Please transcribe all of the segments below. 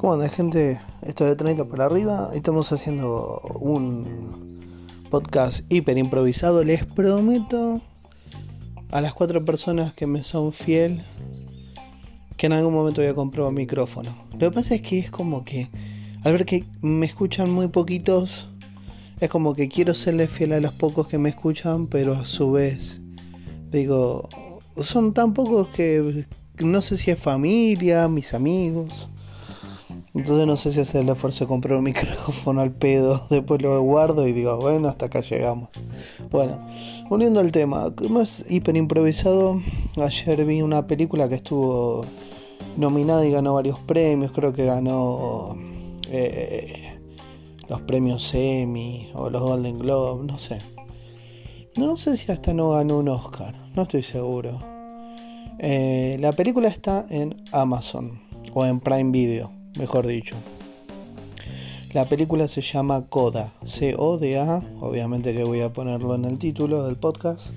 ¿Cómo anda gente? Esto de 30 para arriba. Estamos haciendo un podcast hiper improvisado. Les prometo a las cuatro personas que me son fiel que en algún momento voy a comprar un micrófono. Lo que pasa es que es como que al ver que me escuchan muy poquitos, es como que quiero serle fiel a los pocos que me escuchan, pero a su vez digo, son tan pocos que no sé si es familia, mis amigos. Entonces no sé si hacer el esfuerzo de comprar un micrófono al pedo. Después lo guardo y digo, bueno, hasta acá llegamos. Bueno, volviendo al tema, más hiper improvisado. Ayer vi una película que estuvo nominada y ganó varios premios. Creo que ganó eh, los premios Emmy o los Golden Globe, no sé. No sé si hasta no ganó un Oscar, no estoy seguro. Eh, la película está en Amazon o en Prime Video mejor dicho. La película se llama Coda, C-O-D-A, obviamente que voy a ponerlo en el título del podcast.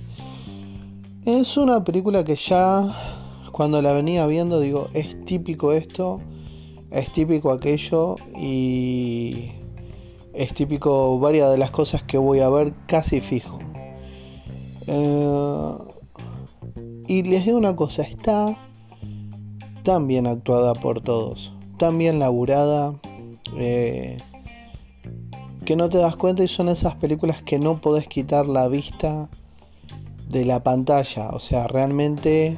Es una película que ya cuando la venía viendo digo, es típico esto, es típico aquello y es típico varias de las cosas que voy a ver casi fijo. Eh, y les digo una cosa, está tan bien actuada por todos tan bien laburada eh, que no te das cuenta y son esas películas que no podés quitar la vista de la pantalla. O sea, realmente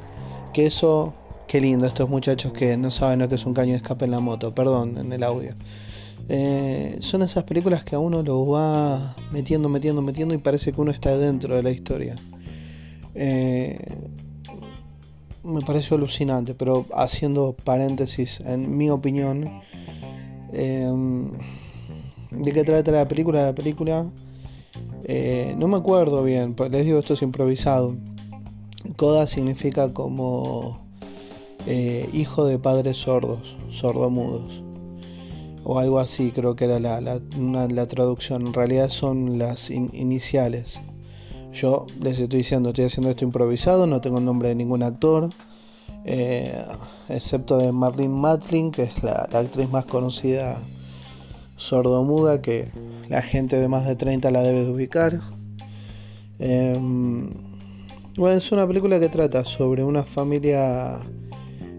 que eso, qué lindo estos muchachos que no saben lo que es un caño de escape en la moto, perdón, en el audio. Eh, son esas películas que a uno lo va metiendo, metiendo, metiendo y parece que uno está dentro de la historia. Eh, me pareció alucinante, pero haciendo paréntesis, en mi opinión, em, ¿de qué trata la película? La película, eh, no me acuerdo bien, pues les digo esto es improvisado. Coda significa como eh, hijo de padres sordos, sordomudos, o algo así, creo que era la, la, traducción. En realidad son las iniciales. Yo les estoy diciendo, estoy haciendo esto improvisado, no tengo el nombre de ningún actor, eh, excepto de Marlene Matlin, que es la, actriz más conocida sordomuda que la gente de más de 30 la debe de ubicar. Em, bueno, es una película que trata sobre una familia,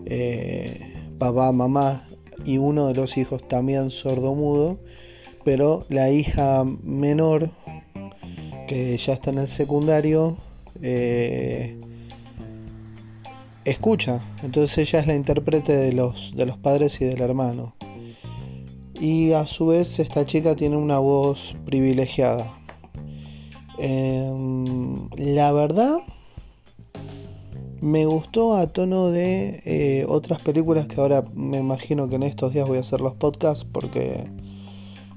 eh, papá, mamá y uno de los hijos también sordomudo, pero la hija menor que ya está en el secundario, eh, escucha. Entonces ella es la intérprete de los, de los padres y del hermano. Y a su vez esta chica tiene una voz privilegiada. Em, la verdad me gustó a tono de eh, otras películas que ahora me imagino que en estos días voy a hacer los podcasts porque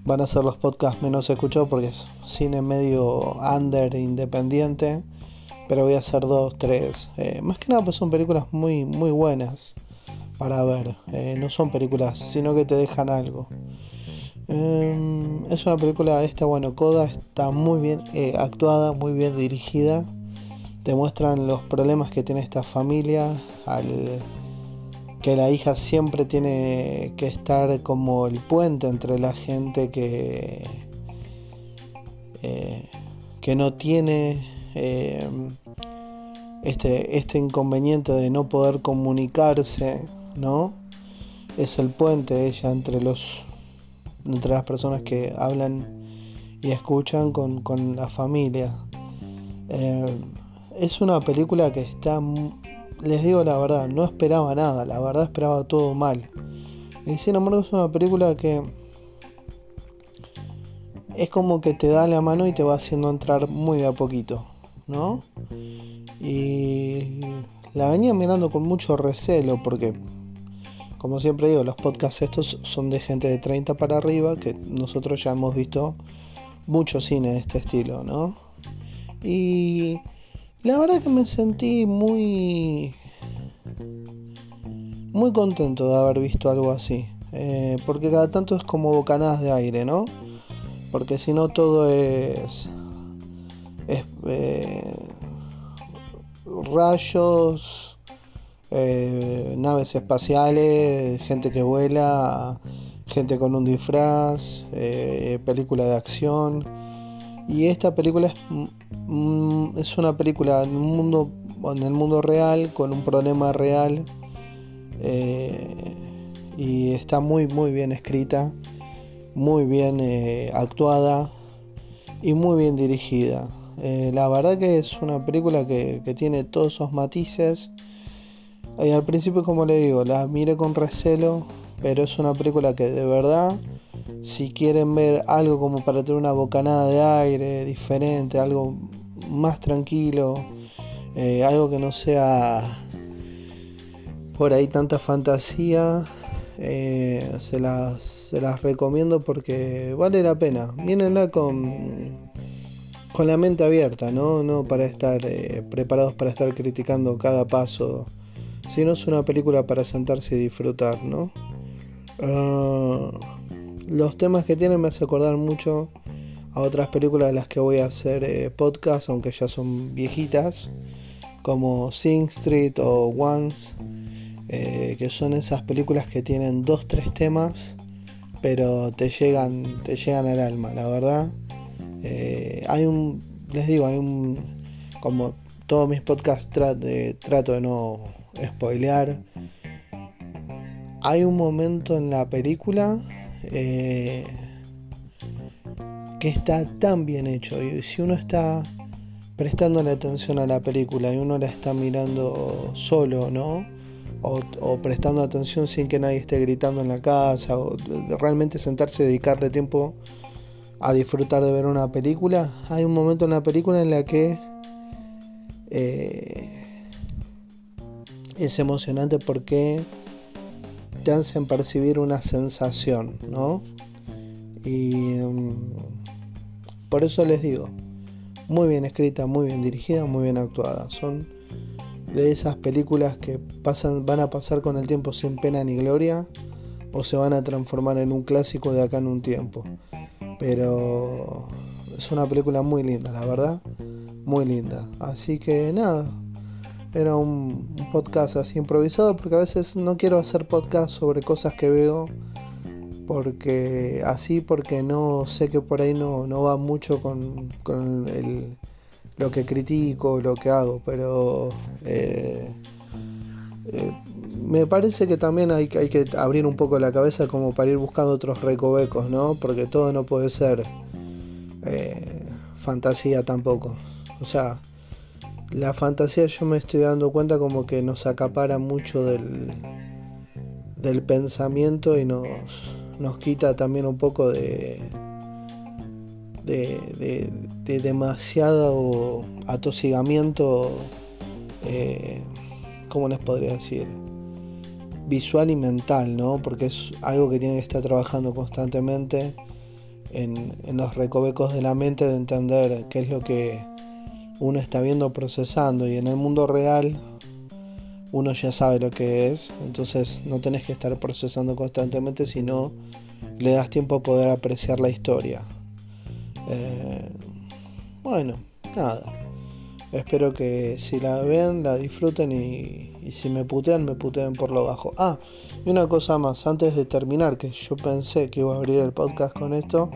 van a ser los podcasts menos escuchados porque es cine medio under independiente. Pero voy a hacer dos, tres. Eh, más que nada pues son películas muy, muy buenas para ver. Eh, no son películas, sino que te dejan algo. Em, es una película, esta bueno, Coda está muy bien eh, actuada, muy bien dirigida. Te muestran los problemas que tiene esta familia, al que la hija siempre tiene que estar como el puente entre la gente que, eh, que no tiene eh, este, este inconveniente de no poder comunicarse, ¿no? Es el puente ella entre los entre las personas que hablan y escuchan con, la familia. Eh, es una película que está les digo la verdad, no esperaba nada, la verdad esperaba todo mal. Y sin embargo es una película que es como que te da la mano y te va haciendo entrar muy de a poquito, ¿no? Y la venía mirando con mucho recelo porque, como siempre digo, los podcasts estos son de gente de 30 para arriba, que nosotros ya hemos visto mucho cine de este estilo, ¿no? Y la verdad que me sentí muy muy contento de haber visto algo así eh, porque cada tanto es como bocanadas de aire no porque si no todo es, es eh, rayos eh, naves espaciales, gente que vuela, gente con un disfraz, película de acción. Y esta película es, es una película en, un mundo, en el mundo real, con un problema real. Eh, y está muy, muy bien escrita, muy bien actuada y muy bien dirigida. la verdad que es una película que, que tiene todos esos matices y al principio, como le digo, la miré con recelo, pero es una película que de verdad, si quieren ver algo como para tener una bocanada de aire diferente, algo más tranquilo, eh, algo que no sea por ahí tanta fantasía, eh, se, las, recomiendo porque vale la pena. Mírenla con, con la mente abierta, ¿no? No para estar eh, preparados para estar criticando cada paso si no es una película para sentarse y disfrutar, ¿no? Ah, los temas que tienen me hace acordar mucho a otras películas de las que voy a hacer eh, podcast, aunque ya son viejitas, como Sing Street o Once, eh, que son esas películas que tienen dos, tres temas, pero te llegan, te llegan al alma, la verdad. Eh, hay un, les digo, hay un, como todos mis podcasts trato de no spoilear. Hay un momento en la película eh, que está tan bien hecho. Y si uno está prestando atención a la película y uno la está mirando solo, ¿no? O, prestando atención sin que nadie esté gritando en la casa, o realmente sentarse y dedicarle tiempo a disfrutar de ver una película. Hay un momento en la película en la que eh, es emocionante porque te hacen percibir una sensación, ¿no? Y mm, por eso les digo, muy bien escrita, muy bien dirigida, muy bien actuada. Son de esas películas que pasan, van a pasar con el tiempo sin pena ni gloria o se van a transformar en un clásico de acá en un tiempo. Pero es una película muy linda, la verdad, muy linda. Así que nada, era un, podcast así improvisado porque a veces no quiero hacer podcast sobre cosas que veo porque así porque no sé que por ahí no, no va mucho con, con el, lo que critico, lo que hago, pero eh, eh, me parece que también hay, hay, que abrir un poco la cabeza como para ir buscando otros recovecos, ¿no? Porque todo no puede ser eh, fantasía tampoco. O sea, la fantasía yo me estoy dando cuenta como que nos acapara mucho del, del pensamiento y nos, nos quita también un poco de, de, de, demasiado atosigamiento, eh, ¿cómo les podría decir? Visual y mental, ¿no? Porque es algo que tiene que estar trabajando constantemente en, en los recovecos de la mente de entender qué es lo que uno está viendo procesando y en el mundo real uno ya sabe lo que es, entonces no tenés que estar procesando constantemente, sino le das tiempo a poder apreciar la historia. Eh, bueno, nada. Espero que si la ven, la disfruten y, y, si me putean, me puteen por lo bajo. Ah, y una cosa más, antes de terminar, que yo pensé que iba a abrir el podcast con esto,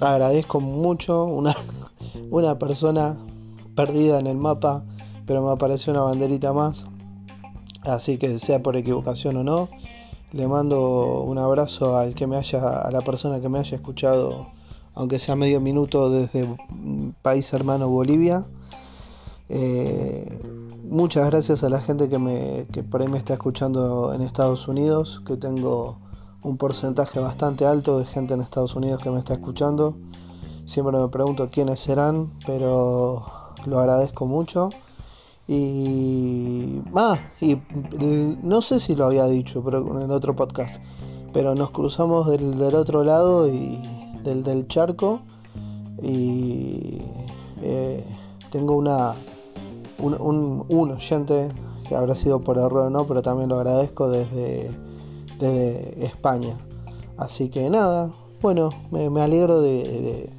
agradezco mucho una, una persona perdida en el mapa, pero me apareció una banderita más. Así que sea por equivocación o no, le mando un abrazo al que me haya, a la persona que me haya escuchado, aunque sea medio minuto desde país hermano Bolivia. Eh, muchas gracias a la gente que, me, que por ahí me está escuchando en Estados Unidos, que tengo un porcentaje bastante alto de gente en Estados Unidos que me está escuchando. Siempre me pregunto quiénes serán, pero lo agradezco mucho. Y, ah, y no sé si lo había dicho pero en el otro podcast, pero nos cruzamos del, del otro lado y del, del charco y eh, tengo una un, un, un, oyente que habrá sido por error o no, pero también lo agradezco desde, desde España. Así que nada, bueno, me, me alegro de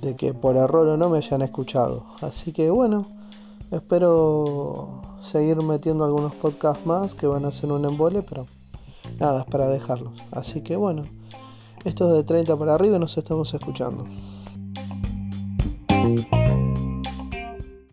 de que por error o no me hayan escuchado. Así que bueno, espero seguir metiendo algunos podcasts más que van a ser un embole, pero nada, es para dejarlos. Así que bueno, esto es de 30 para arriba nos estamos escuchando.